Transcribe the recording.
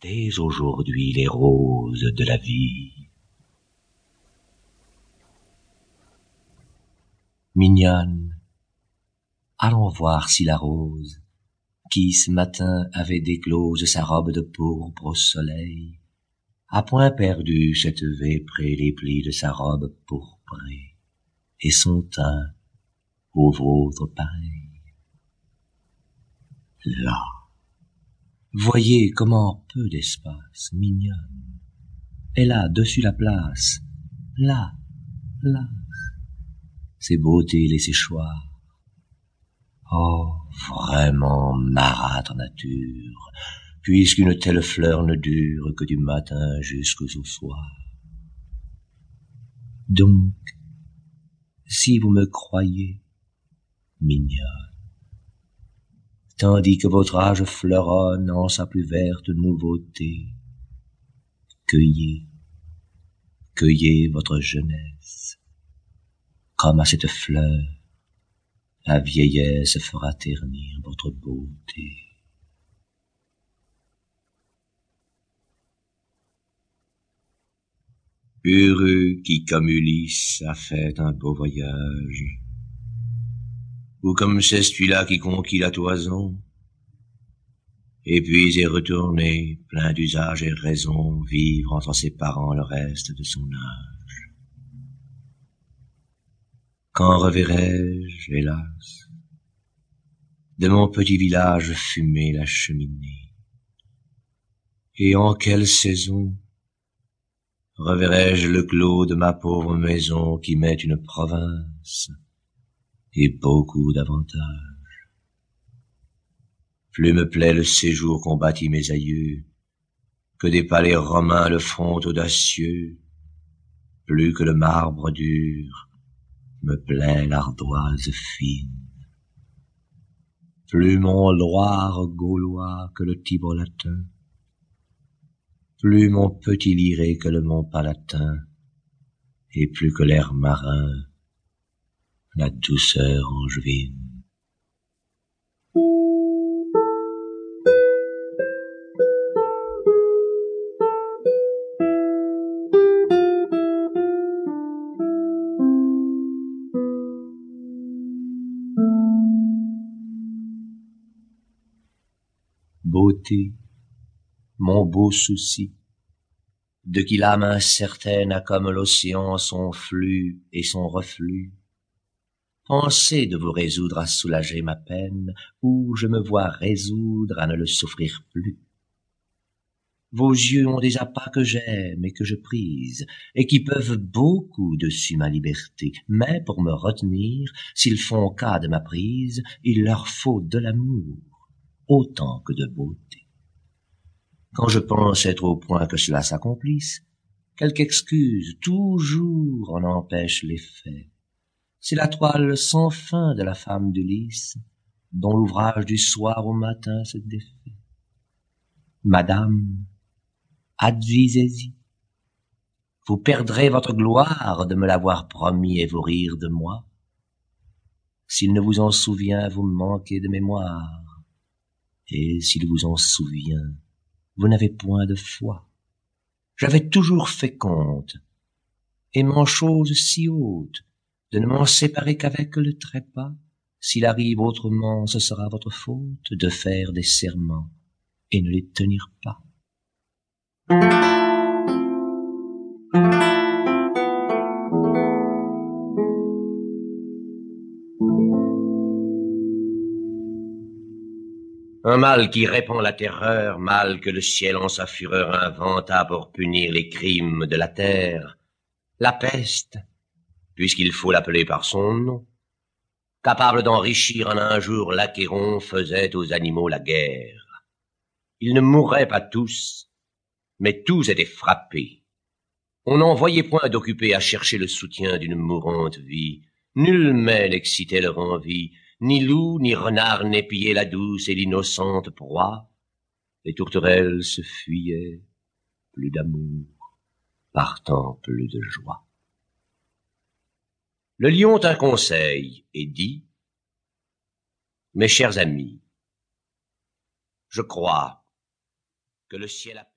Dès aujourd'hui les roses de la vie. Mignonne, allons voir si la rose, qui ce matin avait déclose sa robe de pourpre au soleil, a point perdu cette près les plis de sa robe pourprée, et son teint au vôtre pareil. Là, Voyez comment peu d'espace, mignonne. Elle a dessus la place, là, là, ses beautés les séchoirs. Oh, vraiment marâtre nature, puisqu'une telle fleur ne dure que du matin jusqu'au soir. Donc, si vous me croyez mignonne, tandis que votre âge fleuronne en sa plus verte nouveauté. Cueillez, cueillez votre jeunesse, comme à cette fleur, la vieillesse fera ternir votre beauté. Heureux qui, comme Ulysse, a fait un beau voyage, ou comme c'est celui-là qui conquit la toison, et puis est retourné, plein d'usage et raison, vivre entre ses parents le reste de son âge. Quand reverrai-je, hélas, de mon petit village fumer la cheminée? Et en quelle saison reverrai-je le clos de ma pauvre maison qui met une province? Et beaucoup d'avantages. Plus me plaît le séjour qu'ont bâti mes aïeux, que des palais romains le front audacieux, plus que le marbre dur, me plaît l'ardoise fine. Plus mon Loire gaulois que le Tibre latin, plus mon petit liré que le mont Palatin, et plus que l'air marin la douceur angevine. Beauté, mon beau souci, de qui l'âme incertaine a comme l'océan son flux et son reflux, Pensez de vous résoudre à soulager ma peine, ou je me vois résoudre à ne le souffrir plus. Vos yeux ont des appâts que j'aime et que je prise, et qui peuvent beaucoup dessus ma liberté, mais pour me retenir, s'ils font cas de ma prise, il leur faut de l'amour, autant que de beauté. Quand je pense être au point que cela s'accomplisse, quelque excuse toujours en empêche l'effet c'est la toile sans fin de la femme d'Ulysse, dont l'ouvrage du soir au matin se défait. Madame, advisez-y. Vous perdrez votre gloire de me l'avoir promis et vous rire de moi. S'il ne vous en souvient, vous manquez de mémoire. Et s'il vous en souvient, vous n'avez point de foi. J'avais toujours fait compte, aimant chose si haute, de ne m'en séparer qu'avec le trépas. S'il arrive autrement, ce sera votre faute de faire des serments et ne les tenir pas. Un mal qui répand la terreur, mal que le ciel en sa fureur inventa pour punir les crimes de la terre, la peste, puisqu'il faut l'appeler par son nom. Capable d'enrichir en un jour l'Achéron faisait aux animaux la guerre. Ils ne mourraient pas tous, mais tous étaient frappés. On n'en voyait point d'occupés à chercher le soutien d'une mourante vie. Nul mets n'excitait leur envie, ni loup, ni renard n'épiaient la douce et l'innocente proie. Les tourterelles se fuyaient, plus d'amour, partant plus de joie. Le lion tint conseil et dit Mes chers amis, je crois, que le ciel